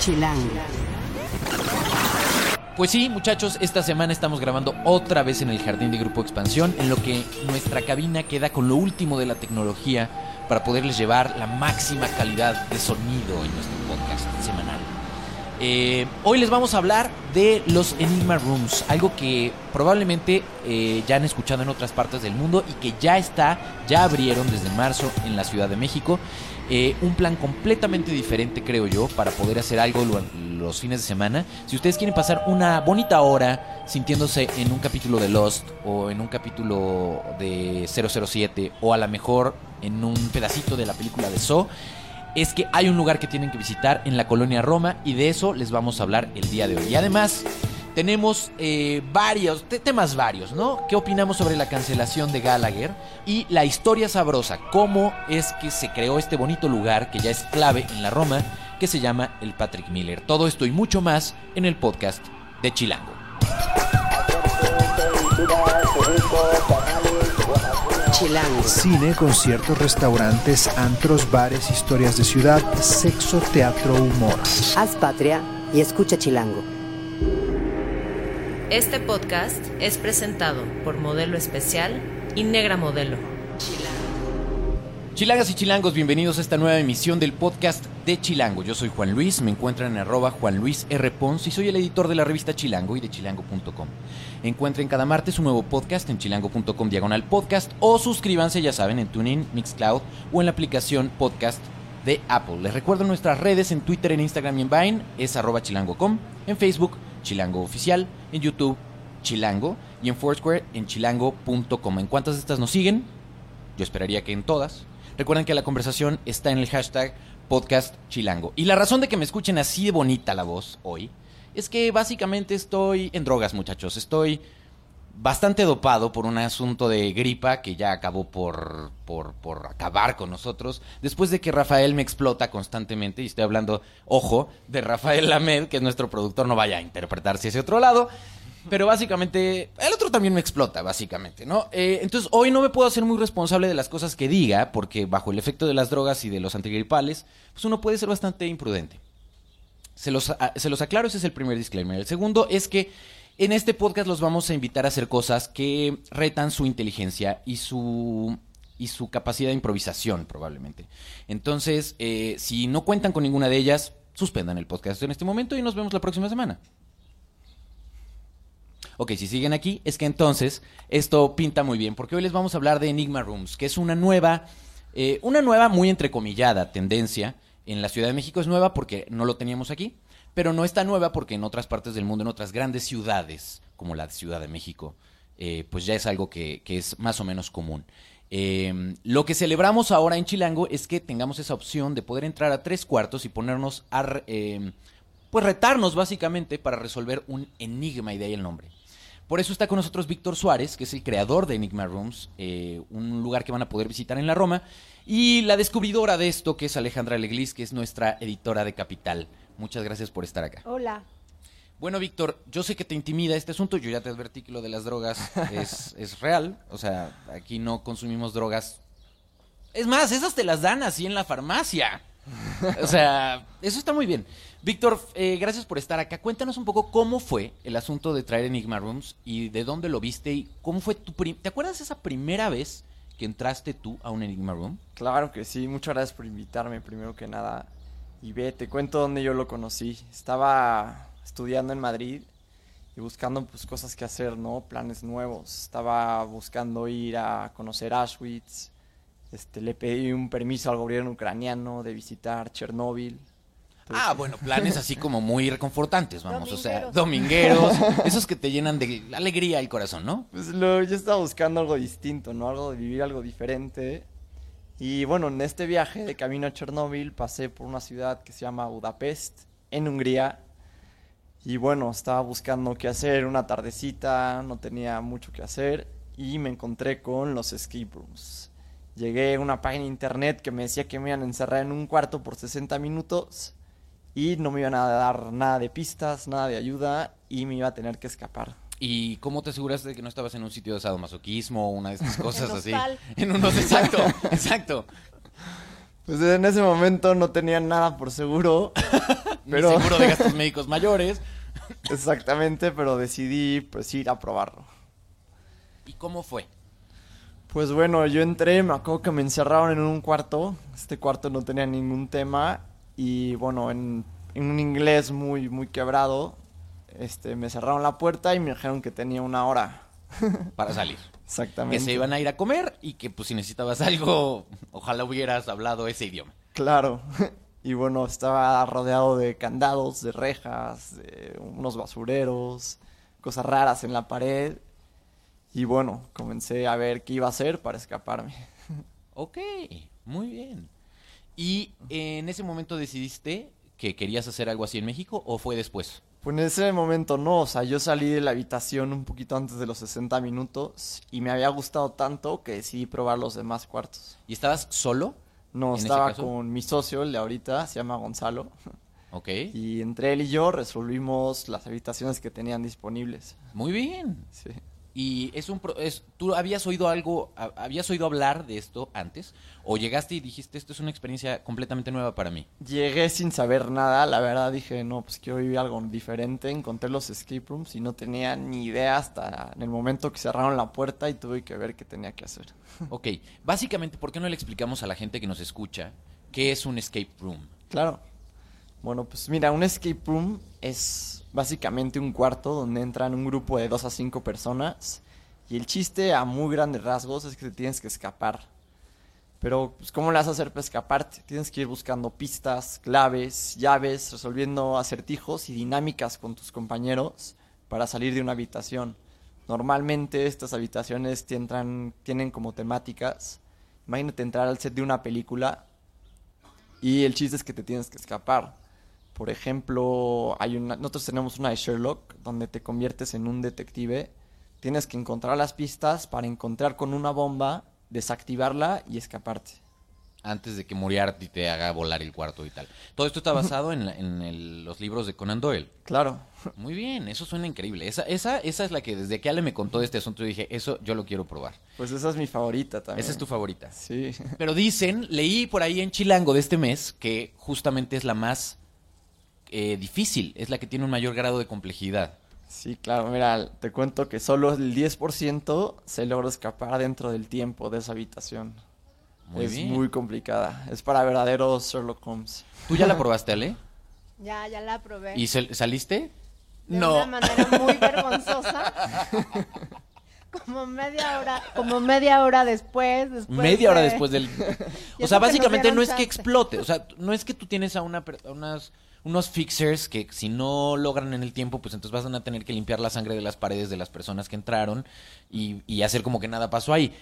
Chilango. Pues sí, muchachos, esta semana estamos grabando otra vez en el jardín de Grupo Expansión, en lo que nuestra cabina queda con lo último de la tecnología para poderles llevar la máxima calidad de sonido en nuestro podcast semanal. Eh, hoy les vamos a hablar de los Enigma Rooms, algo que probablemente eh, ya han escuchado en otras partes del mundo y que ya está, ya abrieron desde marzo en la Ciudad de México. Eh, un plan completamente diferente, creo yo, para poder hacer algo lo- los fines de semana. Si ustedes quieren pasar una bonita hora sintiéndose en un capítulo de Lost o en un capítulo de 007 o a lo mejor en un pedacito de la película de Saw, es que hay un lugar que tienen que visitar en la colonia Roma y de eso les vamos a hablar el día de hoy. Y además tenemos eh, varios, te- temas varios, ¿no? ¿Qué opinamos sobre la cancelación de Gallagher? Y la historia sabrosa, cómo es que se creó este bonito lugar que ya es clave en la Roma, que se llama el Patrick Miller. Todo esto y mucho más en el podcast de Chilango. Chilango. Cine, conciertos, restaurantes, antros, bares, historias de ciudad, sexo, teatro, humor. Haz patria y escucha Chilango. Este podcast es presentado por Modelo Especial y Negra Modelo. Chilangas y chilangos, bienvenidos a esta nueva emisión del podcast de Chilango. Yo soy Juan Luis, me encuentran en arroba Juan Luis R. Pons y soy el editor de la revista Chilango y de chilango.com. Encuentren cada martes un nuevo podcast en chilango.com diagonal podcast o suscríbanse, ya saben, en TuneIn, Mixcloud o en la aplicación podcast de Apple. Les recuerdo nuestras redes en Twitter, en Instagram y en Vine, es arroba chilango.com, en Facebook, Chilango Oficial, en YouTube, Chilango y en Foursquare en chilango.com. ¿En cuántas de estas nos siguen? Yo esperaría que en todas. Recuerden que la conversación está en el hashtag podcast chilango. Y la razón de que me escuchen así de bonita la voz hoy es que básicamente estoy en drogas, muchachos. Estoy bastante dopado por un asunto de gripa que ya acabó por, por, por acabar con nosotros. Después de que Rafael me explota constantemente, y estoy hablando, ojo, de Rafael Lamed, que es nuestro productor, no vaya a interpretarse hacia otro lado. Pero básicamente, el otro también me explota, básicamente, ¿no? Eh, entonces, hoy no me puedo hacer muy responsable de las cosas que diga, porque bajo el efecto de las drogas y de los antigripales, pues uno puede ser bastante imprudente. Se los, a- se los aclaro, ese es el primer disclaimer. El segundo es que en este podcast los vamos a invitar a hacer cosas que retan su inteligencia y su, y su capacidad de improvisación, probablemente. Entonces, eh, si no cuentan con ninguna de ellas, suspendan el podcast en este momento y nos vemos la próxima semana. Ok, si siguen aquí, es que entonces esto pinta muy bien, porque hoy les vamos a hablar de Enigma Rooms, que es una nueva, eh, una nueva muy entrecomillada tendencia en la Ciudad de México. Es nueva porque no lo teníamos aquí, pero no está nueva porque en otras partes del mundo, en otras grandes ciudades, como la Ciudad de México, eh, pues ya es algo que, es más o menos común. Eh, lo que celebramos ahora en Chilango es que tengamos esa opción de poder entrar a tres cuartos y ponernos a, eh, pues retarnos básicamente para resolver un enigma y de ahí el nombre. Por eso está con nosotros Víctor Suárez, que es el creador de Enigma Rooms, eh, un lugar que van a poder visitar en la Roma, y la descubridora de esto, que es Alejandra Leglis, que es nuestra editora de Capital. Muchas gracias por estar acá. Hola. Bueno, Víctor, yo sé que te intimida este asunto, yo ya te advertí que lo de las drogas es, es real, o sea, aquí no consumimos drogas. Es más, esas te las dan así en la farmacia. O sea, eso está muy bien. Víctor, eh, gracias por estar acá. Cuéntanos un poco cómo fue el asunto de traer Enigma Rooms y de dónde lo viste y cómo fue tu... ¿Te acuerdas esa primera vez que entraste tú a un Enigma Room? Claro que sí, muchas gracias por invitarme primero que nada. Y ve, te cuento dónde yo lo conocí. Estaba estudiando en Madrid y buscando pues cosas que hacer, ¿no? Planes nuevos. Estaba buscando ir a conocer Auschwitz. Este, le pedí un permiso al gobierno ucraniano de visitar Chernóbil. Entonces, Ah, bueno, planes así como muy reconfortantes, vamos, o sea, Domingueros. domingueros, esos que te llenan de alegría el corazón, ¿no? Pues lo, yo estaba buscando algo distinto, ¿no? Algo de vivir algo diferente. Y bueno, en este viaje de camino a Chernóbil pasé por una ciudad que se llama Budapest, en Hungría. Y bueno, estaba buscando qué hacer, una tardecita, no tenía mucho que hacer. Y me encontré con los escape rooms. Llegué a una página de internet que me decía que me iban a encerrar en un cuarto por 60 minutos. Y no me iban a dar nada de pistas, nada de ayuda. Y me iba a tener que escapar. ¿Y cómo te aseguraste de que no estabas en un sitio de sadomasoquismo o una de estas cosas En así? En unos, exacto, exacto. Pues en ese momento no tenía nada por seguro. Pero- Seguro de gastos médicos mayores. Exactamente, pero decidí pues ir a probarlo. ¿Y cómo fue? Pues bueno, yo entré, me acuerdo que me encerraron en un cuarto. Este cuarto no tenía ningún tema. Y bueno, en, en un inglés muy, muy quebrado, este, me cerraron la puerta y me dijeron que tenía una hora. Para salir. Exactamente. Que se iban a ir a comer y que pues si necesitabas algo, ojalá hubieras hablado ese idioma. Claro. Y bueno, estaba rodeado de candados, de rejas, de unos basureros, cosas raras en la pared. Y bueno, comencé a ver qué iba a hacer para escaparme. Ok, muy bien. ¿Y en ese momento decidiste que querías hacer algo así en México o fue después? Pues en ese momento no, o sea, yo salí de la habitación un poquito antes de los 60 minutos y me había gustado tanto que decidí probar los demás cuartos. ¿Y estabas solo? No, ¿En ese estaba con mi socio, el de ahorita, se llama Gonzalo, Ok. y entre él y yo resolvimos las habitaciones que tenían disponibles. Muy bien. Sí. ¿Y es un pro- es, tú habías oído algo, ha- habías oído hablar de esto antes? ¿O llegaste y dijiste, esto es una experiencia completamente nueva para mí? Llegué sin saber nada, la verdad dije, no, pues quiero vivir algo diferente, encontré los escape rooms y no tenía ni idea hasta en el momento que cerraron la puerta y tuve que ver qué tenía que hacer. Ok, básicamente, ¿por qué no le explicamos a la gente que nos escucha qué es un escape room? Claro. Bueno, pues mira, un escape room es básicamente un cuarto donde entran un grupo de dos a cinco personas y el chiste a muy grandes rasgos es que te tienes que escapar. Pero, pues, ¿cómo le vas a hacer para escaparte? Tienes que ir buscando pistas, claves, llaves, resolviendo acertijos y dinámicas con tus compañeros para salir de una habitación. Normalmente estas habitaciones te entran- tienen como temáticas. Imagínate entrar al set de una película y el chiste es que te tienes que escapar. Por ejemplo, hay una, nosotros tenemos una de Sherlock donde te conviertes en un detective. Tienes que encontrar las pistas para encontrar con una bomba, desactivarla y escaparte. Antes de que Moriarty te haga volar el cuarto y tal. Todo esto está basado en, la- en el- los libros de Conan Doyle. Claro. Muy bien, eso suena increíble. Esa, esa, esa es la que desde que Ale me contó de este asunto dije, eso yo lo quiero probar. Pues esa es mi favorita también. Esa es tu favorita. Sí. Pero dicen, leí por ahí en Chilango de este mes, que justamente es la más eh, difícil, es la que tiene un mayor grado de complejidad. Sí, claro. Mira, te cuento que solo el 10% se logra escapar dentro del tiempo de esa habitación. Muy es bien. muy complicada. Es para verdaderos Sherlock Holmes. ¿Tú ya la probaste, Ale? Ya, ya la probé. ¿Y sal- saliste? de no. una manera muy vergonzosa. como media hora, como media hora después, después Media hora de- después del... O sea, básicamente no es que explote, o sea, no es que tú tienes a una, a unas, unos fixers que si no logran en el tiempo, pues entonces vas a tener que limpiar la sangre de las paredes de las personas que entraron y, y hacer como que nada pasó ahí.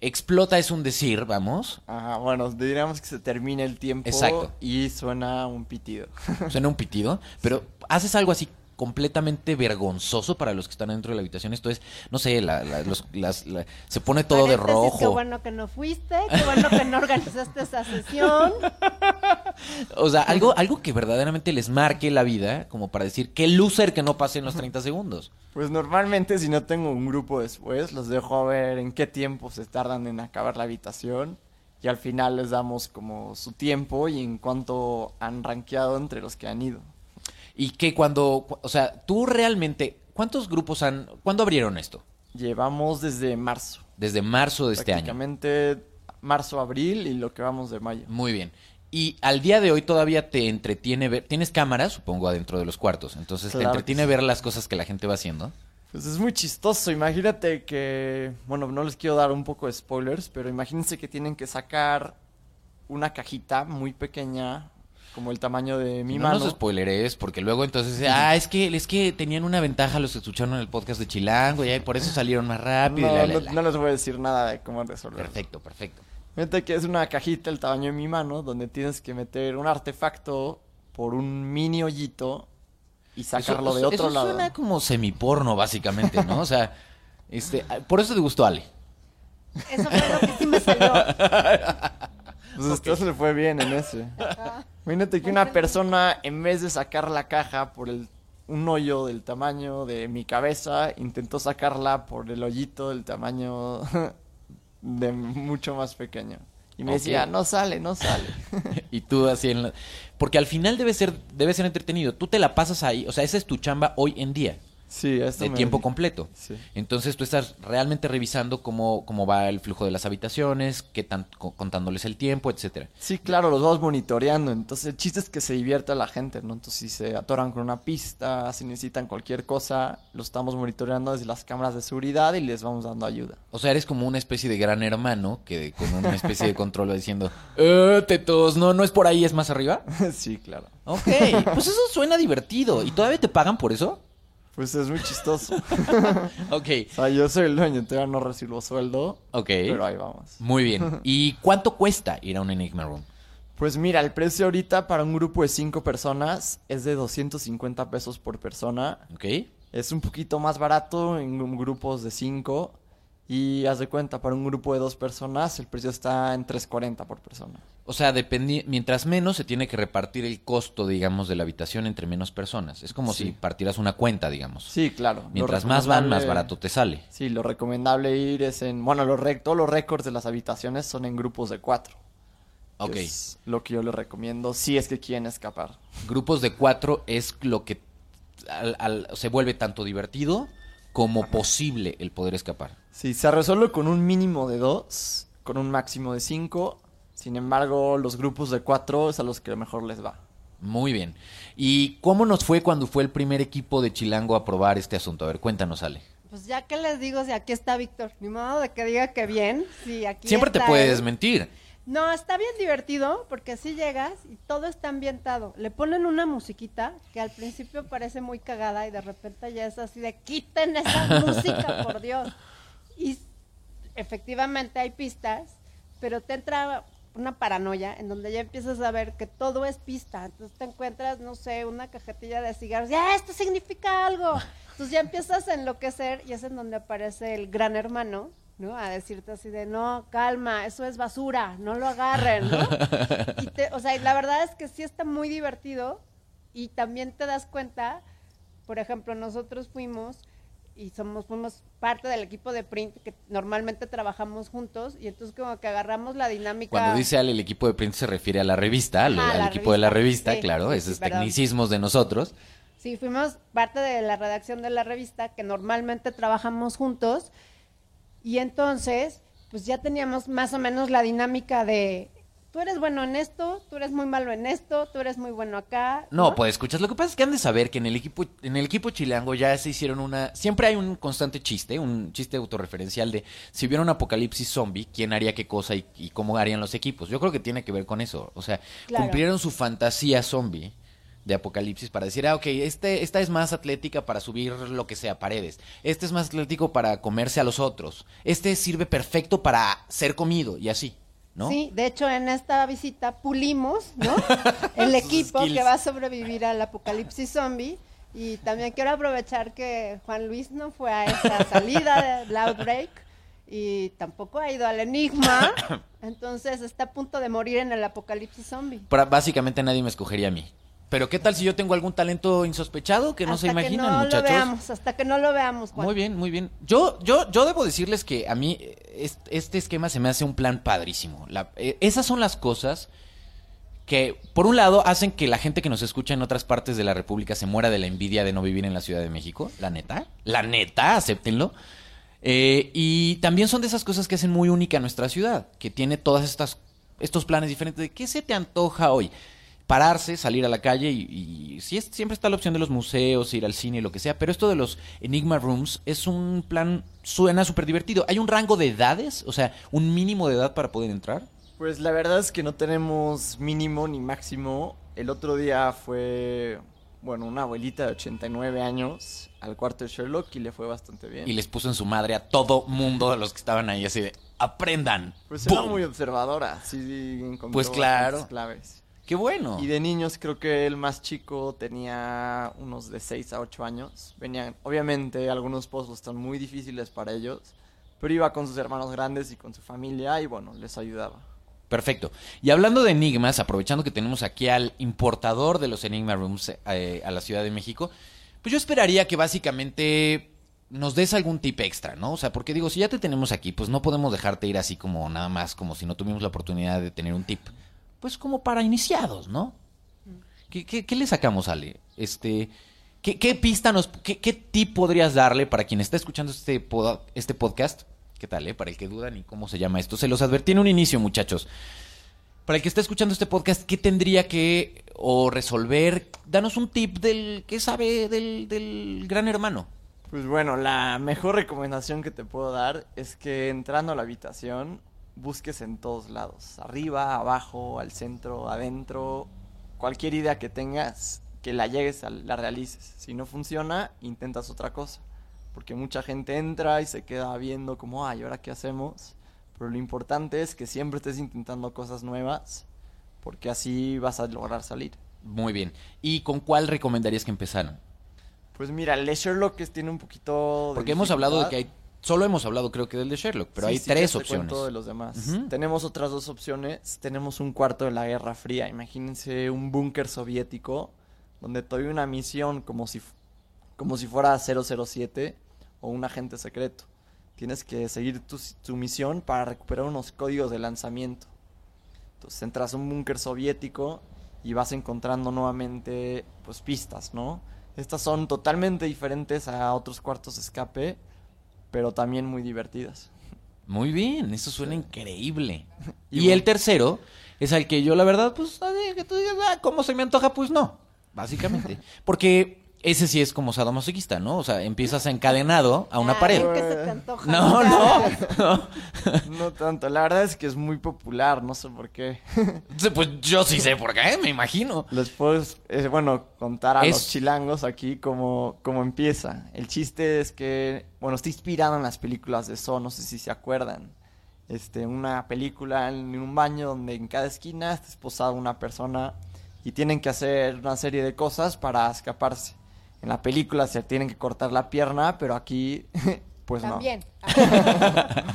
Explota es un decir, vamos. Ajá, bueno, diríamos que se termina el tiempo Exacto. y suena un pitido. Suena un pitido, pero haces algo así completamente vergonzoso para los que están dentro de la habitación. Esto es, no sé, la- la- los- las- la- se pone todo de Paréntesis, rojo. Qué bueno que no fuiste, qué bueno que no organizaste esa sesión. O sea, algo, algo que verdaderamente les marque la vida, como para decir, qué loser que no pase en los 30 segundos. Pues normalmente si no tengo un grupo después, los dejo a ver en qué tiempo se tardan en acabar la habitación y al final les damos como su tiempo y en cuánto han rankeado entre los que han ido. Y que cuando, cu- o sea, tú realmente, ¿cuántos grupos han, cuándo abrieron esto? Llevamos desde marzo, Desde marzo de este año. prácticamente marzo, abril y lo que vamos de mayo. Muy bien. Y al día de hoy todavía te entretiene ver, tienes cámaras, supongo, adentro de los cuartos. Entonces te Claro entretiene sí. ver las cosas que la gente va haciendo. Pues es muy chistoso, imagínate que, bueno, no les quiero dar un poco de spoilers, pero imagínense que tienen que sacar una cajita muy pequeña, como el tamaño de mi no mano. nos spoileres, porque luego entonces, ah, es que, es que tenían una ventaja los que escucharon el podcast de Chilango, y por eso salieron más rápido. y No, la, la, no- la. no les voy a decir nada de cómo resolverlo. Perfecto, perfecto. Fíjate que es una cajita el tamaño de mi mano donde tienes que meter un artefacto por un mini hoyito y sacarlo Eso- de otro eso lado. suena como semiporno, básicamente, ¿no? O sea, este, por eso te gustó Ale. Eso fue lo que sí me salió. Pues a usted se le fue bien en ese. Imagínate que una persona, en vez de sacar la caja por el, un hoyo del tamaño de mi cabeza, intentó sacarla por el hoyito del tamaño de mucho más pequeño. Y me Ok. decía, no sale, no sale. Y tú así en la... Porque al final debe ser, debe ser entretenido. Tú te la pasas ahí, o sea, esa es tu chamba hoy en día, sí, de tiempo completo. Sí. Entonces tú estás realmente revisando cómo, cómo va el flujo de las habitaciones, qué tan, co- contándoles el tiempo, etcétera. Sí, claro, los vamos monitoreando. Entonces, el chiste es que se divierta la gente, ¿no? Entonces, si se atoran con una pista, si necesitan cualquier cosa, lo estamos monitoreando desde las cámaras de seguridad y les vamos dando ayuda. O sea, eres como una especie de gran hermano que con una especie de control va diciendo, eh, tetos, no, no es por ahí, es más arriba. sí, claro. Ok, pues eso suena divertido. ¿Y todavía te pagan por eso? Pues es muy chistoso. Ok, o sea, yo soy el dueño, todavía no recibo sueldo, ok. pero ahí vamos. Muy bien. ¿Y cuánto cuesta ir a un Enigma Room? Pues mira, el precio ahorita para un grupo de cinco personas es de 250 pesos por persona. ¿Ok? Es un poquito más barato en gru- grupos de cinco. Y haz de cuenta, para un grupo de dos personas el precio está en 340 por persona. O sea, mientras menos se tiene que repartir el costo, digamos, de la habitación entre menos personas. Es como Sí. si partieras una cuenta, digamos. Sí, claro. Mientras más van, más barato te sale. Sí, lo recomendable ir es en... Bueno, los rec- todos los récords de las habitaciones son en grupos de cuatro. Ok. Es lo que yo les recomiendo si es que quieren escapar. Grupos de cuatro es lo que al- al- se vuelve tanto divertido como posible el poder escapar. Sí, se resuelve con un mínimo de dos, con un máximo de cinco. Sin embargo, los grupos de cuatro es a los que mejor les va. Muy bien. ¿Y cómo nos fue cuando fue el primer equipo de Chilango a probar este asunto? A ver, cuéntanos, Ale. Pues ya que les digo, si aquí está Víctor, ni modo de que diga que bien, sí, aquí Siempre te puedes él. mentir. No, está bien divertido porque así llegas y todo está ambientado. Le ponen una musiquita que al principio parece muy cagada y de repente ya es así de quiten esa música, por Dios. Y efectivamente hay pistas, pero te entra una paranoia en donde ya empiezas a ver que todo es pista. Entonces te encuentras, no sé, una cajetilla de cigarros. Ya, esto significa algo. Entonces ya empiezas a enloquecer y es en donde aparece el gran hermano, ¿no? A decirte así de, no, calma, eso es basura, no lo agarren, ¿no? Y te- o sea, y la verdad es que sí está muy divertido y también te das cuenta, por ejemplo, nosotros fuimos y somos fuimos parte del equipo de print que normalmente trabajamos juntos y entonces como que agarramos la dinámica Cuando dice el equipo de print se refiere a la revista, al, al la equipo de la revista, sí, claro, sí, esos perdón. tecnicismos de nosotros. Sí, fuimos parte de la redacción de la revista que normalmente trabajamos juntos y entonces pues ya teníamos más o menos la dinámica de tú eres bueno en esto, tú eres muy malo en esto, tú eres muy bueno acá. No, pues escuchas, lo que pasa es que han de saber que en el equipo en el equipo chilango ya se hicieron una siempre hay un constante chiste, un chiste autorreferencial de si hubiera un apocalipsis zombie, quién haría qué cosa y, y cómo harían los equipos. Yo creo que tiene que ver con eso, o sea, Claro. cumplieron su fantasía zombie de apocalipsis para decir, ah, ok, este, esta es más atlética para subir lo que sea, paredes. Este es más atlético para comerse a los otros. Este sirve perfecto para ser comido y así, ¿no? Sí, de hecho en esta visita pulimos, ¿no? El equipo que va a sobrevivir al apocalipsis zombie. Y también quiero aprovechar que Juan Luis no fue a esa salida del Outbreak y tampoco ha ido al Enigma. Entonces está a punto de morir en el apocalipsis zombie. Para- básicamente nadie me escogería a mí. Pero ¿qué tal si yo tengo algún talento insospechado que no se Hasta imaginan, que no muchachos? lo veamos, hasta que no lo veamos, Juan. Muy bien, muy bien. Yo, yo, yo debo decirles que a mí est- este esquema se me hace un plan padrísimo. La- eh, esas son las cosas que, por un lado, hacen que la gente que nos escucha en otras partes de la República se muera de la envidia de no vivir en la Ciudad de México. La neta, la neta, acéptenlo. Eh, y también son de esas cosas que hacen muy única a nuestra ciudad, que tiene todas estas estos planes diferentes de qué se te antoja hoy. Pararse, salir a la calle y, y sí es- siempre está la opción de los museos, ir al cine, lo que sea, pero esto de los Enigma Rooms es un plan, suena súper divertido. ¿Hay un rango de edades? O sea, un mínimo de edad para poder entrar. Pues la verdad es que no tenemos mínimo ni máximo. El otro día fue, bueno, una abuelita de 89 años al cuarto de Sherlock y le fue bastante bien. Y les puso en su madre a todo mundo de los que estaban ahí así de, aprendan. Pues era muy observadora, sí encontró Pues claro. claves. Qué bueno. Y de niños creo que el más chico tenía unos de 6 a 8 años. Venían, obviamente algunos pozos están muy difíciles para ellos, pero iba con sus hermanos grandes y con su familia y bueno, les ayudaba. Perfecto. Y hablando de enigmas, aprovechando que tenemos aquí al importador de los Enigma Rooms eh, a la Ciudad de México, pues yo esperaría que básicamente nos des algún tip extra, ¿no? O sea, porque digo, si ya te tenemos aquí, pues no podemos dejarte ir así como nada más, como si no tuvimos la oportunidad de tener un tip. Pues como para iniciados, ¿no? ¿Qué, qué, qué le sacamos, Ale? Este, ¿qué, qué pista nos, qué, qué tip podrías darle para quien está escuchando este, pod- este podcast? ¿Qué tal, eh? Para el que duda ni cómo se llama esto. Se los advertí en un inicio, muchachos. Para el que está escuchando este podcast, ¿qué tendría que o resolver? Danos un tip del que sabe del, del gran hermano. Pues bueno, la mejor recomendación que te puedo dar es que entrando a la habitación busques en todos lados, arriba, abajo, al centro, adentro, cualquier idea que tengas, que la llegues a la realices. Si no funciona, intentas otra cosa, porque mucha gente entra y se queda viendo como, ay, ¿ahora qué hacemos? Pero lo importante es que siempre estés intentando cosas nuevas, porque así vas a lograr salir. Muy bien. ¿Y con cuál recomendarías que empezaran? Pues mira, el Sherlock tiene un poquito de Porque hemos hablado de que hay. Solo hemos hablado, creo que del de Sherlock, pero Sí, hay sí, tres te opciones. de los demás. Tenemos otras dos opciones. Tenemos un cuarto de la Guerra Fría. Imagínense un búnker soviético donde doy una misión como si, como si fuera 007 o un agente secreto. Tienes que seguir tu, tu misión para recuperar unos códigos de lanzamiento. Entonces entras a un búnker soviético y vas encontrando nuevamente pues pistas, ¿no? Estas son totalmente diferentes a otros cuartos de escape, pero también muy divertidas. Muy bien, eso suena increíble. Y Y, bueno. el tercero es al que yo, la verdad, pues, que tú digas, ah, ¿cómo se me antoja? Pues no, básicamente. Porque ese sí es como sadomasoquista, ¿no? O sea, empiezas encadenado a una Ay, pared. ¿qué se te antoja? No, no, no. No tanto, la verdad es que es muy popular, no sé por qué. Pues yo sí sé por qué, me imagino. Les puedo, eh, bueno, contar a Es- los chilangos aquí cómo, cómo empieza. El chiste es que, bueno, está inspirado en las películas de Saw, no sé si se acuerdan. Este, una película en un baño donde en cada esquina está esposada una persona y tienen que hacer una serie de cosas para escaparse. En la película se tienen que cortar la pierna, pero aquí, pues no. También.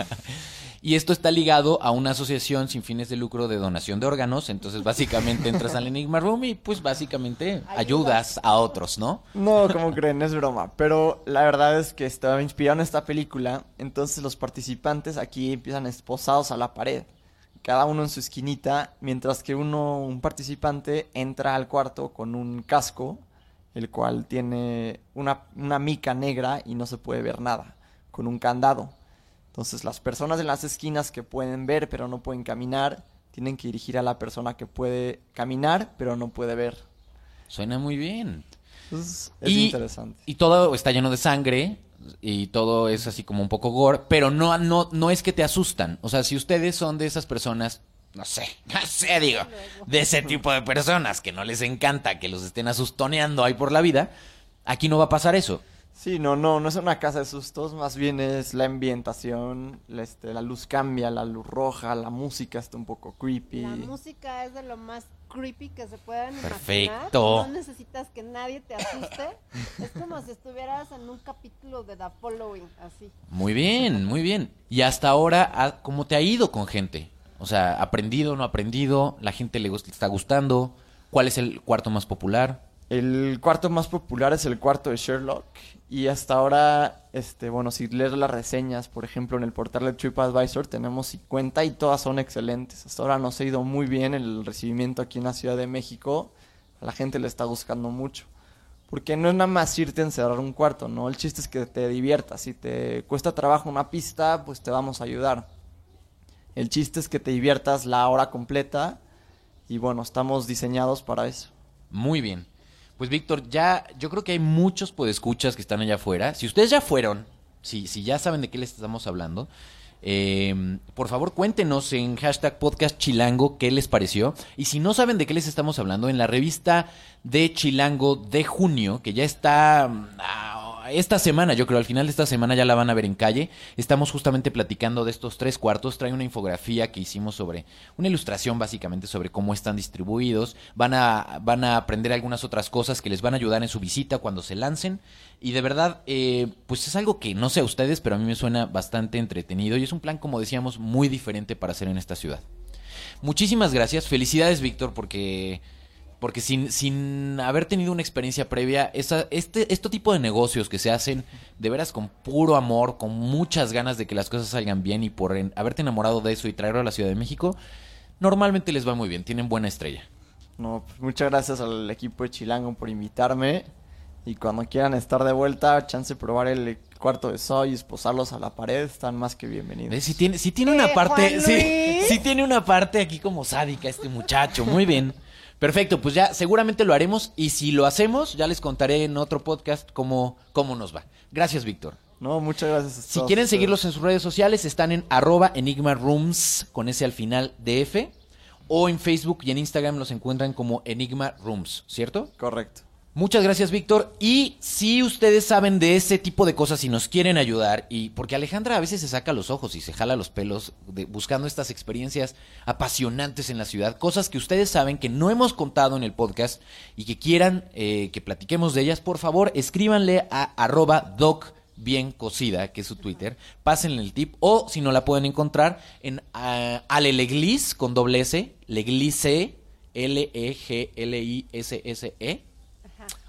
Y esto está ligado a una asociación sin fines de lucro de donación de órganos. Entonces, básicamente entras al Enigma Room y, pues, básicamente ayudas a otros, ¿no? No, como creen, es broma. Pero la verdad es que estaba inspirado en esta película. Entonces los participantes aquí empiezan esposados a la pared. Cada uno en su esquinita. Mientras que uno, un participante, entra al cuarto con un casco. El cual tiene una, una mica negra y no se puede ver nada. Con un candado. Entonces las personas en las esquinas que pueden ver pero no pueden caminar. Tienen que dirigir a la persona que puede caminar pero no puede ver. Suena muy bien. Entonces, es y, interesante. y todo está lleno de sangre y todo es así como un poco gore, pero no, no, no es que te asustan. O sea, si ustedes son de esas personas, no sé, no sé, digo, de ese tipo de personas que no les encanta que los estén asustoneando ahí por la vida, aquí no va a pasar eso. Sí, no, no, no es una casa de sustos, más bien es la ambientación, la, este, la luz cambia, la luz roja, la música está un poco creepy. La música es de lo más creepy que se puedan imaginar. Perfecto. No necesitas que nadie te asuste. es como si estuvieras en un capítulo de The Following, así. Muy bien, muy bien. Y hasta ahora, ah, ¿cómo te ha ido con gente? O sea, ¿aprendido, no aprendido? ¿La gente le, está gustando? ¿Cuál es el cuarto más popular? El cuarto más popular es el cuarto de Sherlock y hasta ahora, este, bueno, si lees las reseñas, por ejemplo, en el portal de TripAdvisor tenemos 50 y todas son excelentes. Hasta ahora nos ha ido muy bien el recibimiento aquí en la Ciudad de México. A la gente le está buscando mucho. Porque no es nada más irte a encerrar un cuarto, ¿no? El chiste es que te diviertas. Si te cuesta trabajo una pista, pues te vamos a ayudar. El chiste es que te diviertas la hora completa y bueno, estamos diseñados para eso. Muy bien. Pues Víctor, ya yo creo que hay muchos podescuchas que están allá afuera. Si ustedes ya fueron, si, si ya saben de qué les estamos hablando, eh, por favor cuéntenos en hashtag podcast chilango qué les pareció. Y si no saben de qué les estamos hablando, en la revista de Chilango de junio, que ya está ah, esta semana, yo creo, al final de esta semana ya la van a ver en calle. Estamos justamente platicando de estos tres cuartos. Trae una infografía que hicimos sobre, una ilustración básicamente sobre cómo están distribuidos. Van a, van a aprender algunas otras cosas que les van a ayudar en su visita cuando se lancen. Y de verdad, eh, pues es algo que no sé a ustedes, pero a mí me suena bastante entretenido y es un plan, como decíamos, muy diferente para hacer en esta ciudad. Muchísimas gracias. Felicidades, Víctor, porque Porque sin, sin haber tenido una experiencia previa, esa, este, este tipo de negocios que se hacen de veras con puro amor, con muchas ganas de que las cosas salgan bien y por en- haberte enamorado de eso y traerlo a la Ciudad de México, normalmente les va muy bien, tienen buena estrella. No, pues muchas gracias al equipo de Chilango por invitarme. Y cuando quieran estar de vuelta, chance de probar el cuarto de soy y esposarlos a la pared, están más que bienvenidos. Sí tiene, sí tiene una parte, Luis. sí tiene una parte aquí como sádica este muchacho. Muy bien. Perfecto, pues ya seguramente lo haremos y si lo hacemos, ya les contaré en otro podcast cómo, cómo nos va. Gracias, Víctor. No, muchas gracias a Si quieren ustedes. seguirlos en sus redes sociales, están en arroba Enigma Rooms con ese al final de F. O en Facebook y en Instagram los encuentran como Enigma Rooms, ¿cierto? Correcto. Muchas gracias, Víctor. Y si ustedes saben de ese tipo de cosas y nos quieren ayudar, y porque Alejandra a veces se saca los ojos y se jala los pelos de- buscando estas experiencias apasionantes en la ciudad, cosas que ustedes saben que no hemos contado en el podcast y que quieran eh, que platiquemos de ellas, por favor, escríbanle a arroba doc bien que es su Twitter, pásenle el tip, o si no la pueden encontrar en ah, Ale Leglis con doble S, Leglise, L-E-G-L-I-S-S-E,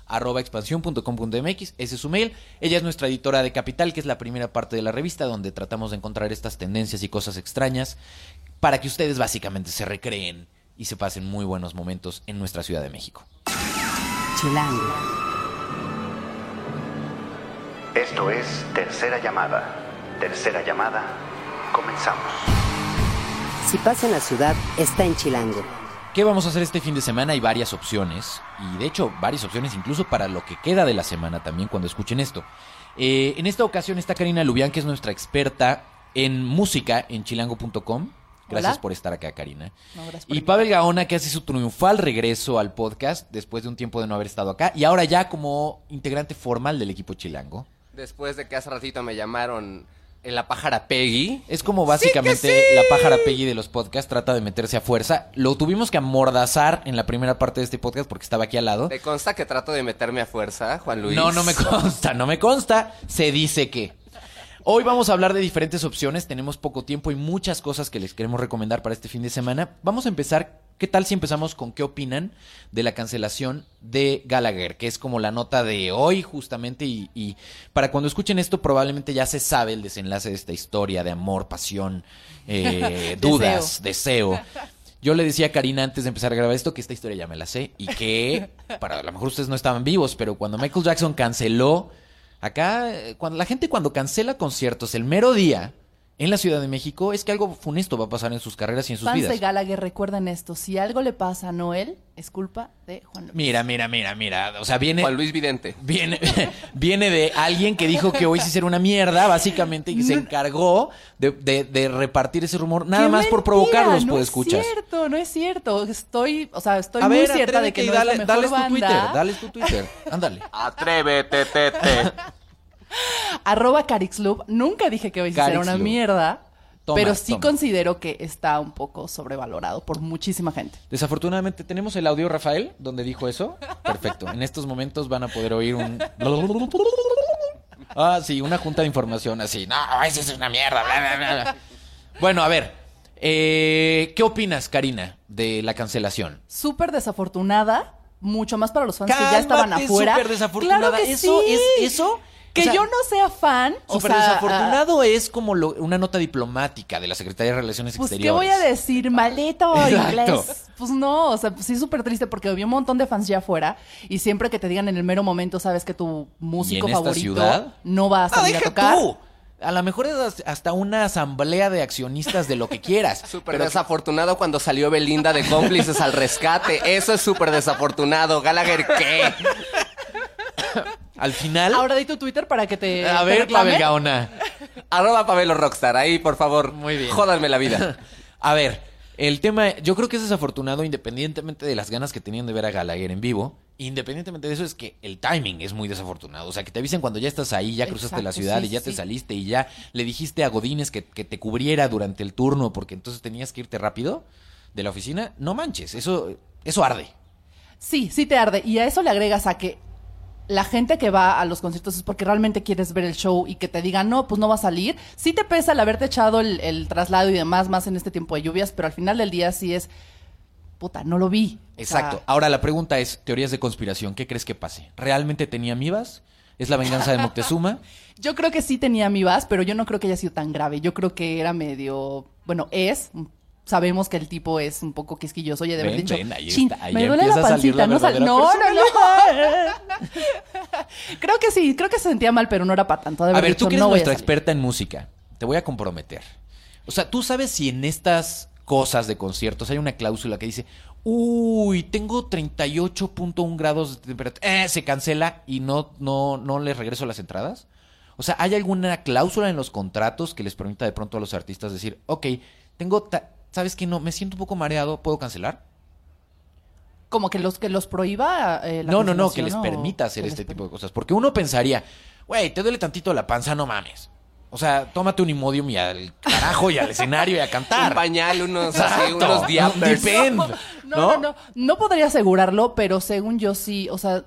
arroba expansión.com.mx, ese es su mail. Ella es nuestra editora de Capital, que es la primera parte de la revista donde tratamos de encontrar estas tendencias y cosas extrañas para que ustedes básicamente se recreen y se pasen muy buenos momentos en nuestra Ciudad de México. Chilango. Esto es Tercera Llamada. Tercera Llamada. Comenzamos. Si pasa en la ciudad, está en Chilango. ¿Qué vamos a hacer este fin de semana? Hay varias opciones. Y de hecho, varias opciones incluso para lo que queda de la semana también cuando escuchen esto. Eh, en esta ocasión está Karina Lubián, que es nuestra experta en música en chilango.com. Gracias Hola. por estar acá, Karina. No, gracias por Y Pavel Gaona, que hace su triunfal regreso al podcast después de un tiempo de no haber estado acá. Y ahora ya como integrante formal del equipo chilango. Después de que hace ratito me llamaron la pájara Peggy. Es como básicamente la pájara Peggy de los podcasts trata de meterse a fuerza. Lo tuvimos que amordazar en la primera parte de este podcast porque estaba aquí al lado. ¿Te consta que trato de meterme a fuerza, Juan Luis? No, no me consta, no me consta. Se dice que. Hoy vamos a hablar de diferentes opciones. Tenemos poco tiempo y muchas cosas que les queremos recomendar para este fin de semana. Vamos a empezar. ¿Qué tal si empezamos con qué opinan de la cancelación de Gallagher? Que es como la nota de hoy, justamente. Y, y para cuando escuchen esto, probablemente ya se sabe el desenlace de esta historia de amor, pasión, eh, dudas, deseo. Yo le decía a Karina antes de empezar a grabar esto que esta historia ya me la sé y que para a lo mejor ustedes no estaban vivos, pero cuando Michael Jackson canceló acá eh, cuando la gente cuando cancela conciertos el mero día en la Ciudad de México es que algo funesto va a pasar en sus carreras y en sus Fans vidas. de Gallagher, recuerden esto. Si algo le pasa a Noel, es culpa de Juan Luis. Mira, mira, mira, mira, o sea, viene Juan Luis Vidente. Viene, viene de alguien que dijo que hoy sí será una mierda, básicamente, y se encargó de, de- de repartir ese rumor, nada ¡Qué más por provocarlos, no pues es escuchas. cierto, no es cierto. Estoy, o sea, estoy A muy ver, cierta de que y no dale, es la mejor dales tu banda. Twitter, dales tu Twitter, ándale. Atrévete, tete. Arroba Carixlub. Nunca dije que hoy sí será una mierda. Toma, pero sí toma. considero que está un poco sobrevalorado por muchísima gente. Desafortunadamente, ¿tenemos el audio, Rafael, donde dijo eso? Perfecto. En estos momentos van a poder oír un... Ah, sí, una junta de información así. No, esa es una mierda. bla, bla, bla. Bueno, a ver. eh, ¿Qué opinas, Karina, de la cancelación? Súper desafortunada, mucho más para los fans que ya estaban afuera. súper desafortunada. Claro que Eso sí. es- eso, Que o sea, yo no sea fan, o Súper sea, desafortunado es como lo- una nota diplomática de la Secretaría de Relaciones Pues, ¿qué Exteriores. voy a decir? ¿Maleto Exacto. inglés? Pues no, o sea, pues sí súper triste porque había un montón de fans ya afuera y siempre que te digan en el mero momento sabes que tu músico esta favorito ciudad? no va a Ah, salir a deja tocar. tú. A lo mejor es hasta una asamblea de accionistas de lo que quieras. Súper Pero desafortunado cuando salió Belinda de cómplices al rescate. Eso es súper desafortunado. Gallagher, ¿qué? Al final... Ahora di tu Twitter para que te a ver. Pavel Gaona. Arroba Pabelo Rockstar. Ahí, por favor. Muy bien. Jódanme la vida. A ver, el tema, yo creo que es desafortunado independientemente de las ganas que tenían de ver a Gallagher en vivo. Independientemente de eso es que el timing es muy desafortunado. O sea, que te avisen cuando ya estás ahí, ya cruzaste la ciudad sí, y ya te saliste y ya le dijiste a Godínez que, que te cubriera durante el turno porque entonces tenías que irte rápido de la oficina. No manches, eso, eso arde. Sí, sí te arde. Y a eso le agregas a que la gente que va a los conciertos es porque realmente quieres ver el show y que te digan, no, pues no va a salir. Sí te pesa el haberte echado el, el traslado y demás, más en este tiempo de lluvias, pero al final del día sí es puta, no lo vi. O sea, Exacto. Ahora la pregunta es, teorías de conspiración, ¿qué crees que pase? ¿Realmente tenía amibas? ¿Es la venganza de Moctezuma? Yo creo que sí tenía amibas, pero yo no creo que haya sido tan grave. Yo creo que era medio, bueno, es. Sabemos que el tipo es un poco quisquilloso y de haber Ven, dicho, ven, ahí "Chin, está, ahí me duele la pancita, la no sal- no, no, no. creo que sí, creo que se sentía mal, pero no era para tanto. de A ver, dicho, tú que eres "No nuestra salir". experta en música, te voy a comprometer. O sea, ¿tú sabes si en estas cosas de conciertos hay una cláusula que dice, uy, tengo 38.1 grados de temperatura, eh, se cancela y no, no, no les regreso las entradas? O sea, ¿hay alguna cláusula en los contratos que les permita de pronto a los artistas decir, ok, tengo, ta- ¿sabes qué? No, me siento un poco mareado, ¿puedo cancelar? Como que los que los prohíba eh, la no, no, no, que les permita hacer que este tipo de cosas. Porque uno pensaría, güey, te duele tantito la panza, no mames. O sea, tómate un imodium y al carajo y al escenario y a cantar. Un pañal, unos, así, unos diapers. Depend, No, no, no, no podría asegurarlo, pero según yo sí, o sea,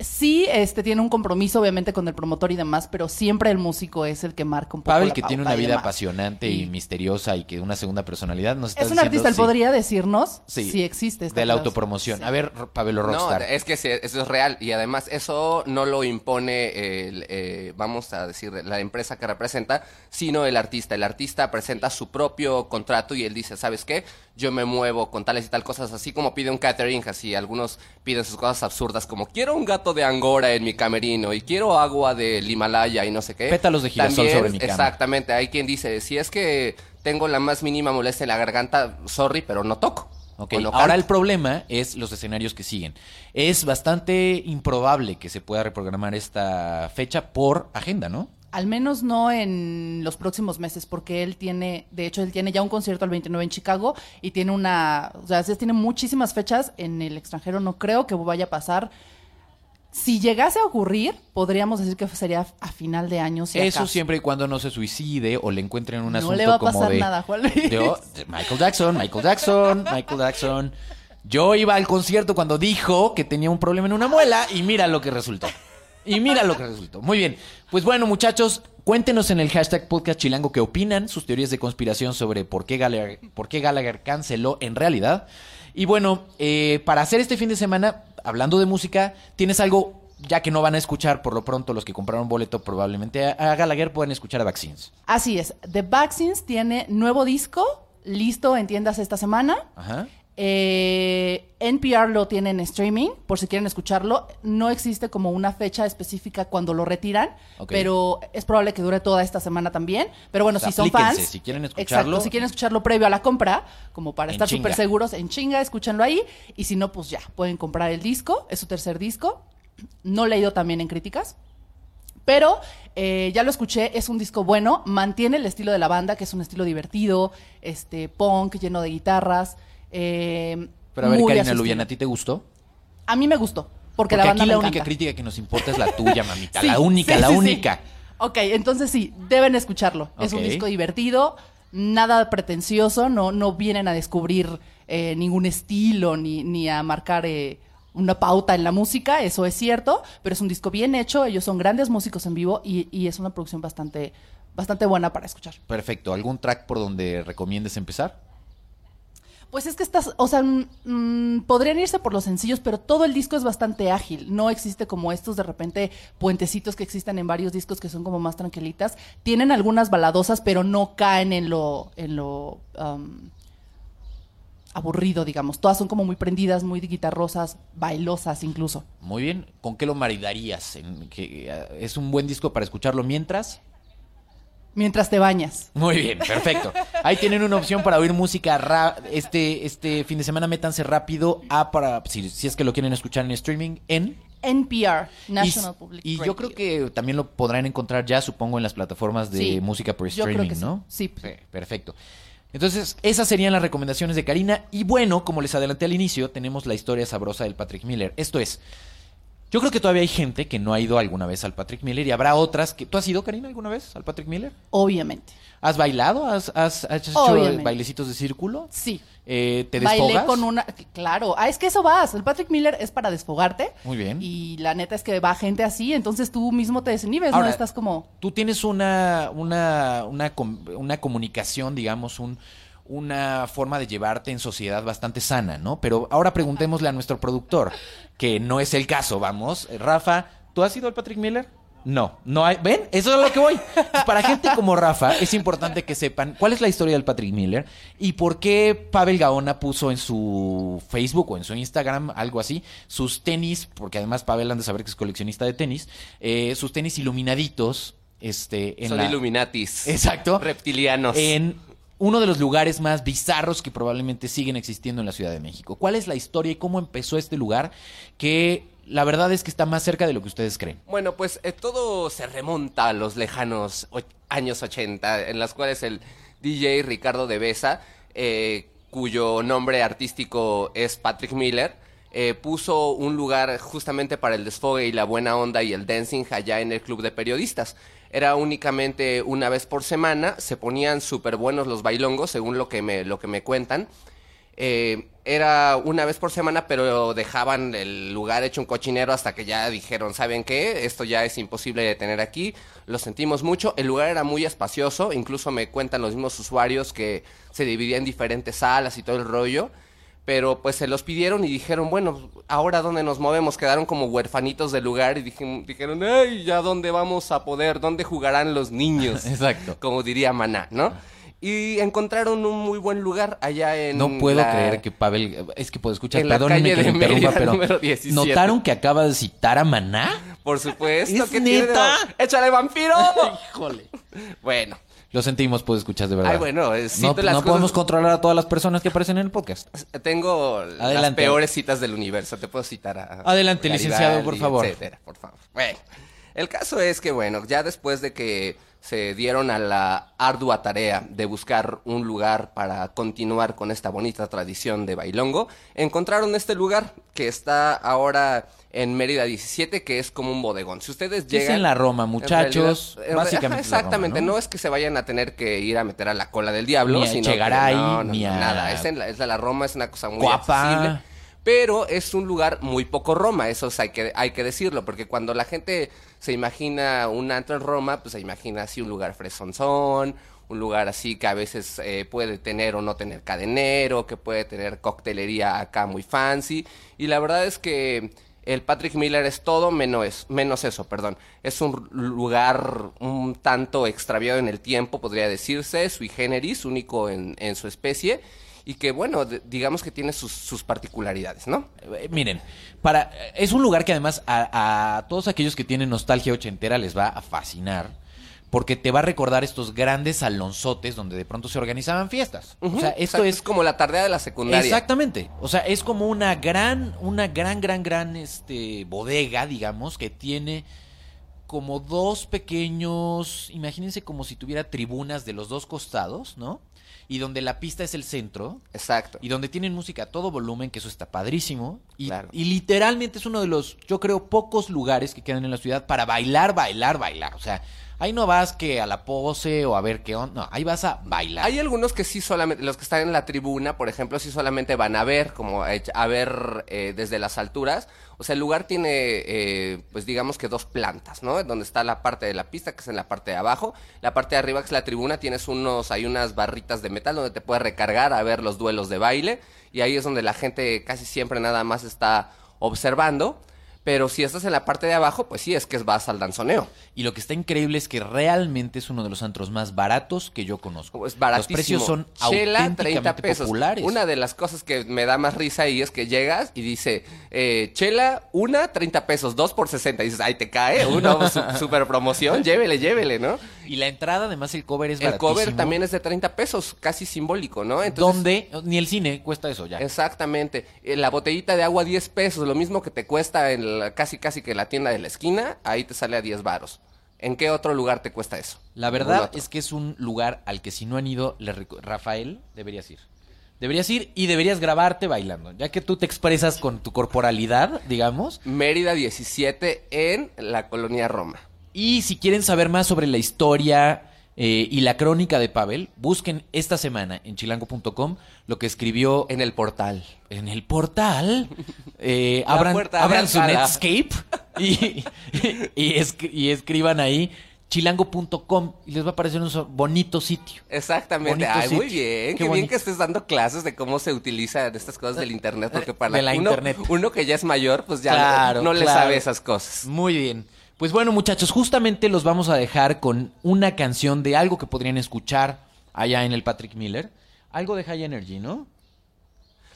sí este tiene un compromiso obviamente con el promotor y demás, pero siempre el músico es el que marca un poco Pavel, la que tiene una y vida demás. apasionante y, Y- misteriosa y que una segunda personalidad nos está Es un diciendo, artista, él sí, podría decirnos sí, si existe esta de la autopromoción. A ver, Pavel No, Rockstar. es que sí, eso es real. Y además, eso no lo impone, el, eh, vamos a decir, la empresa que representa, sino el artista. El artista presenta su propio contrato y él dice, ¿sabes qué? Yo me muevo con tales y tal cosas, así como pide un catering, así algunos piden sus cosas absurdas, como quiero un gato de Angora en mi camerino y quiero agua del Himalaya y no sé qué. Pétalos de girasol También, sobre mi cama. Exactamente, hay quien dice, si es que tengo la más mínima molestia en la garganta, sorry, pero no toco. Ok, o no ahora el problema es los escenarios que siguen. Es bastante improbable que se pueda reprogramar esta fecha por agenda, ¿no? Al menos no en los próximos meses, porque él tiene, de hecho, él tiene ya un concierto el 29 en Chicago y tiene una, o sea, tiene muchísimas fechas en el extranjero. No creo que vaya a pasar. Si llegase a ocurrir, podríamos decir que sería a final de año. si Eso acaso. siempre y cuando no se suicide o le encuentren un No asunto le va a como pasar de, nada, Juan Luis. de, oh, de Michael Jackson, Michael Jackson, Michael Jackson. Yo iba al concierto cuando dijo que tenía un problema en una muela y mira lo que resultó. Y mira lo que resultó. Muy bien. Pues bueno, muchachos, cuéntenos en el hashtag podcast chilango qué opinan, sus teorías de conspiración sobre por qué Gallagher, por qué Gallagher canceló en realidad. Y bueno, eh, para hacer este fin de semana, hablando de música, tienes algo, ya que no van a escuchar por lo pronto los que compraron boleto probablemente a, Gallagher, pueden escuchar a Vaccines. Así es. The Vaccines tiene nuevo disco listo en tiendas esta semana. Ajá. Eh, NPR lo tiene en streaming, por si quieren escucharlo. No existe como una fecha específica cuando lo retiran, pero es probable que dure toda esta semana también. Pero bueno, O sea, si son fans, si quieren escucharlo. exacto, si quieren escucharlo previo a la compra, como para estar súper seguros, en chinga, escúchanlo ahí. Y si no, pues ya, pueden comprar el disco, es su tercer disco. No leído también en críticas. Pero eh, ya lo escuché, es un disco bueno, mantiene el estilo de la banda, que es un estilo divertido, este punk, lleno de guitarras. Eh, Pero a ver, muy Karina Lubiana, ¿a ti te gustó? A mí me gustó, Porque porque, la banda aquí me la única encanta. crítica que nos importa es la tuya, mamita. Sí, la única, sí, la sí, única. Ok, entonces sí, deben escucharlo. Es un disco divertido, nada pretencioso, no, no vienen a descubrir eh, ningún estilo ni, ni a marcar eh, una pauta en la música, eso es cierto, pero es un disco bien hecho, ellos son grandes músicos en vivo y, y es una producción bastante, bastante buena para escuchar. Perfecto. ¿Algún track por donde recomiendes empezar? Pues es que estás, o sea, mm, mm, podrían irse por los sencillos, pero todo el disco es bastante ágil. No existe como estos de repente puentecitos que existen en varios discos que son como más tranquilitas. Tienen algunas baladosas, pero no caen en lo, en lo um, aburrido, digamos. Todas son como muy prendidas, muy guitarrosas, bailosas incluso. Muy bien. ¿Con qué lo maridarías? Que, eh, ¿Es un buen disco para escucharlo mientras? Mientras te bañas. Muy bien, perfecto. Ahí tienen una opción para oír música ra- este este fin de semana. Métanse rápido a para si, si es que lo quieren escuchar en streaming en NPR, y, National Public y yo creo que también lo podrán encontrar ya, supongo, en las plataformas de Sí, música por yo creo streaming, que sí. ¿no? Sí. perfecto. Entonces, esas serían las recomendaciones de Karina. Y bueno, como les adelanté al inicio, tenemos la historia sabrosa del Patrick Miller. Esto es, yo creo que todavía hay gente que no ha ido alguna vez al Patrick Miller y habrá otras que... ¿Tú has ido, Karina, alguna vez al Patrick Miller? Obviamente. ¿Has bailado? ¿Has, has- has hecho Obviamente. bailecitos de círculo? Sí. Eh, ¿Te Bailé desfogas? con una. Claro. Ah, es que eso vas. El Patrick Miller es para desfogarte. Muy bien. Y la neta es que va gente así, entonces tú mismo te desinhibes, Ahora, ¿no? Estás como. Tú tienes una, una, una, com- una comunicación, digamos, un, una forma de llevarte en sociedad bastante sana, ¿no? Pero ahora preguntémosle a nuestro productor, que no es el caso, vamos. Eh, Rafa, ¿tú has ido al Patrick Miller? No, no hay. ¿Ven? Eso es a lo que voy. Para gente como Rafa, es importante que sepan cuál es la historia del Patrick Miller y por qué Pavel Gaona puso en su Facebook o en su Instagram, algo así, sus tenis, porque además Pavel han de saber que es coleccionista de tenis, eh, sus tenis iluminaditos. Este, en Son la- Illuminatis. Exacto. Reptilianos. En uno de los lugares más bizarros que probablemente siguen existiendo en la Ciudad de México. ¿Cuál es la historia y cómo empezó este lugar? Que la verdad es que está más cerca de lo que ustedes creen. Bueno, pues eh, todo se remonta a los lejanos años 80, en las cuales el DJ Ricardo de Besa, eh, cuyo nombre artístico es Patrick Miller, eh, puso un lugar justamente para el desfogue y la buena onda y el dancing allá en el club de periodistas. Era únicamente una vez por semana, se ponían súper buenos los bailongos, según lo que me, lo que me cuentan. Eh, era una vez por semana, pero dejaban el lugar hecho un cochinero hasta que ya dijeron, ¿saben qué? Esto ya es imposible de tener aquí. Lo sentimos mucho. El lugar era muy espacioso. Incluso me cuentan los mismos usuarios que se dividía en diferentes salas y todo el rollo. Pero pues se los pidieron y dijeron, bueno, ahora dónde nos movemos. Quedaron como huerfanitos del lugar y dijeron, dijeron ay, ya dónde vamos a poder, dónde jugarán los niños. Exacto. Como diría Maná, ¿no? Y encontraron un muy buen lugar allá en No puedo la- creer que Pavel, es que puedo en la perdónenme calle que de me interrumpa, pero número 17. ¿notaron que acaba de citar a Maná? Por supuesto. ¿Es que tiene- neta? ¡Échale vampiro! Híjole. bueno. Lo sentimos, puedo escuchar de verdad. Ay, bueno, eh, no, cito las no cosas- podemos controlar a todas las personas que aparecen en el podcast. Tengo las peores citas del universo. Te puedo citar a. Adelante, licenciado, por favor. etcétera, por favor. Bueno, el caso es que, bueno, ya después de que se dieron a la ardua tarea de buscar un lugar para continuar con esta bonita tradición de bailongo, encontraron este lugar que está ahora en Mérida 17, que es como un bodegón. Si ustedes Es llegan... en la Roma, muchachos. en realidad- Básicamente es Roma, exactamente, ¿no? ¿no? es que se vayan a tener que ir a meter a la cola del diablo, Ni a sino que no, no, ni a- nada. Es, en la, es de la Roma, es una cosa muy accesible. Pero es un lugar muy poco Roma, eso es- hay que, hay que decirlo, porque cuando la gente se imagina un antro en Roma, pues se imagina así un lugar fresonzón, un lugar así que a veces eh, puede tener o no tener cadenero, que puede tener coctelería acá muy fancy. Y la verdad es que el Patrick Miller es todo menos, menos eso, perdón. Es un lugar un tanto extraviado en el tiempo, podría decirse, sui generis, único en, en su especie, y que, bueno, digamos que tiene sus, sus particularidades, ¿no? Eh, Miren, para es un lugar que además a, a todos aquellos que tienen nostalgia ochentera les va a fascinar. Porque te va a recordar estos grandes salonzotes donde de pronto se organizaban fiestas. o sea, esto exacto, es como la tardea de la secundaria. Exactamente. O sea, es como una gran, una gran, gran, gran este bodega, digamos, que tiene como dos pequeños, imagínense como si tuviera tribunas de los dos costados, ¿no? Y donde la pista es el centro. Exacto. Y donde tienen música a todo volumen, que eso está padrísimo. Y, Claro. y literalmente es uno de los, yo creo, pocos lugares que quedan en la ciudad para bailar, bailar, bailar. O sea, ahí no vas que a la pose o a ver qué onda. No, ahí vas a bailar. Hay algunos que sí solamente, los que están en la tribuna, por ejemplo, sí solamente van a ver, como a, ver eh, desde las alturas. O sea, el lugar tiene, eh, pues digamos que dos plantas, ¿no? Donde está la parte de la pista, que es en la parte de abajo. La parte de arriba, que es la tribuna, tienes unos, hay unas barritas de metal donde te puedes recargar a ver los duelos de baile. Y ahí es donde la gente casi siempre nada más está observando. Pero si estás en la parte de abajo, pues sí, es que vas al danzoneo. Y lo que está increíble es que realmente es uno de los antros más baratos que yo conozco. Es baratísimo. Los precios son Chela, auténticamente 30 pesos. populares. Una de las cosas que me da más risa ahí es que llegas y dice, eh, chela, una, 30 pesos, dos por 60. Y dices, ay, te cae, una su- super promoción, llévele, llévele, ¿no? Y la entrada, además, el cover es El cover también es de 30 pesos, casi simbólico, ¿no? Entonces, Donde ni el cine cuesta eso ya. Exactamente. Eh, La botellita de agua 10 pesos, lo mismo que te cuesta en la- casi casi que la tienda de la esquina, ahí te sale a 10 varos. ¿En qué otro lugar te cuesta eso? La Ningún verdad otro. es que es un lugar al que si no han ido, le reco- Rafael, deberías ir. Deberías ir y deberías grabarte bailando, ya que tú te expresas con tu corporalidad, digamos. Mérida 17 en la colonia Roma. Y si quieren saber más sobre la historia eh, y la crónica de Pavel, busquen esta semana en chilango.com lo que escribió En el portal. en el portal. Eh, abran su. Netscape y, y, escri- y escriban ahí chilango.com y les va a aparecer un bonito sitio. Exactamente. Bonito Ay, muy bien. Qué Qué, bien que estés dando clases de cómo se utilizan estas cosas del internet, porque para De la uno, internet. uno que ya es mayor, pues ya Claro, no le claro. sabe esas cosas. Muy bien. Pues bueno, muchachos, justamente los vamos a dejar con una canción de algo que podrían escuchar allá en el Patrick Miller. Algo de High Energy, ¿no?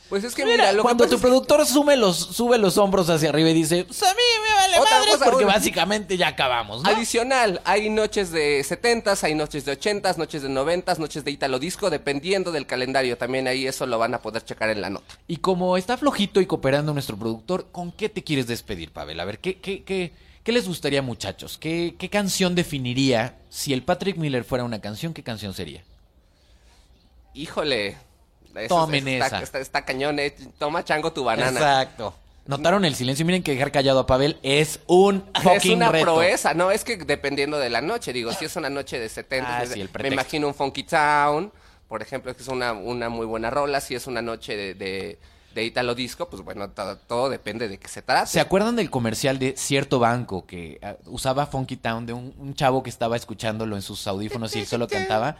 Pues es que Mira, mira, lo cuando que tu es que- productor sube los, sube los hombros hacia arriba y dice, pues a mí me vale Otra madres", cosa, porque una- básicamente ya acabamos, ¿no? Adicional, hay noches de 70s, hay noches de 80s, noches de 90s, noches de Italo Disco, dependiendo del calendario. También ahí eso lo van a poder checar en la nota. Y como está flojito y cooperando nuestro productor, ¿con qué te quieres despedir, Pavel? A ver, ¿qué, qué, qué, qué les gustaría, muchachos? ¿Qué, ¿Qué canción definiría si el Patrick Miller fuera una canción? ¿Qué canción sería? Híjole. eso Tomen está, esa. Está, está cañón, eh. Toma chango tu banana. Exacto. Notaron el silencio. Miren que dejar callado a Pavel es un fucking Es una reto. proeza, ¿no? Es que dependiendo de la noche, digo, si es una noche de 70, Ah, sí, el me imagino un Funky Town, por ejemplo, que es una, una muy buena rola. Si es una noche de, de, de Italo Disco, pues bueno, todo, todo depende de qué se trate. ¿Se acuerdan del comercial de cierto banco que ah, usaba Funky Town de un, chavo que estaba escuchándolo en sus audífonos y él solo cantaba?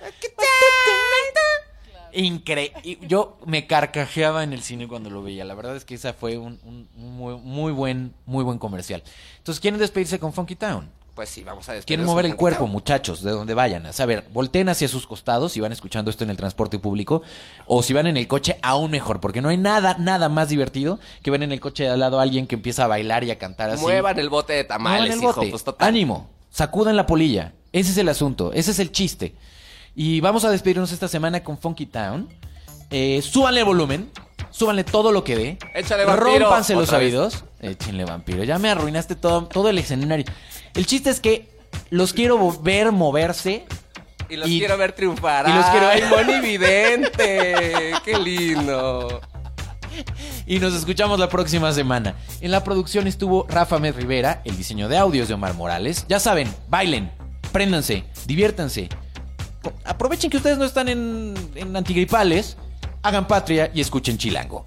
Increíble. Yo me carcajeaba en el cine cuando lo veía. La verdad es que esa fue un, un- un muy, muy buen, muy buen comercial. Entonces, ¿quieren despedirse con Funky Town? Pues sí, vamos a Quieren mover el cuerpo, muchachos, de donde vayan. A saber, volteen hacia sus costados si van escuchando esto en el transporte público. O si van en el coche, aún mejor. Porque no hay nada, nada más divertido que ver en el coche de al lado a alguien que empieza a bailar y a cantar así. Muevan el bote de tamales, el hijo, bote. pues total. Ánimo, sacudan la polilla. Ese es el asunto, ese es el chiste. Y vamos a despedirnos esta semana con Funky Town. Eh, súbanle el volumen, súbanle todo lo que dé. Échale, vampiro. Rómpanse los oídos. Échenle vampiro. Ya me arruinaste todo, todo el escenario. El chiste es que los quiero ver moverse. Y los Y- quiero ver triunfar. y los quiero ¡Ay, ver- monividente! ¡Qué lindo! Y nos escuchamos la próxima semana. En la producción estuvo Rafa Med Rivera, el diseño de audios de Omar Morales. Ya saben, bailen, préndanse, diviértanse. Aprovechen que ustedes no están en, en antigripales, hagan patria y escuchen Chilango.